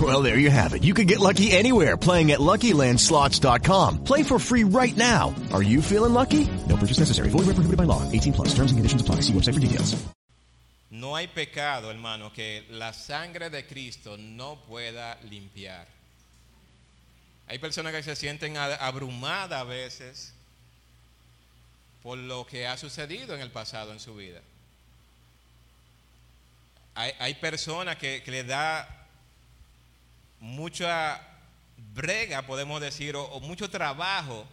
Well, there you have it. You can get lucky anywhere playing at LuckyLandSlots.com. Play for free right now. Are you feeling lucky? No purchase necessary. Void where prohibited by law. 18 plus. Terms and conditions apply. See website for details. No hay pecado, hermano, que la sangre de Cristo no pueda limpiar. Hay personas que se sienten abrumadas a veces por lo que ha sucedido en el pasado en su vida. Hay, hay personas que, que le da mucha brega, podemos decir, o, mucho trabajo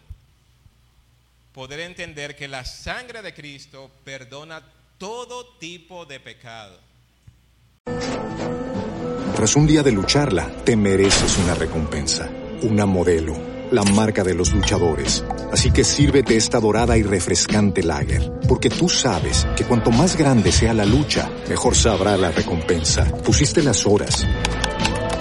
poder entender que la sangre de Cristo perdona todo tipo de pecado. Tras un día de lucharla, te mereces una recompensa, una modelo, la marca de los luchadores. Así que sírvete esta dorada y refrescante lager, porque tú sabes que cuanto más grande sea la lucha, mejor sabrá la recompensa. Pusiste las horas,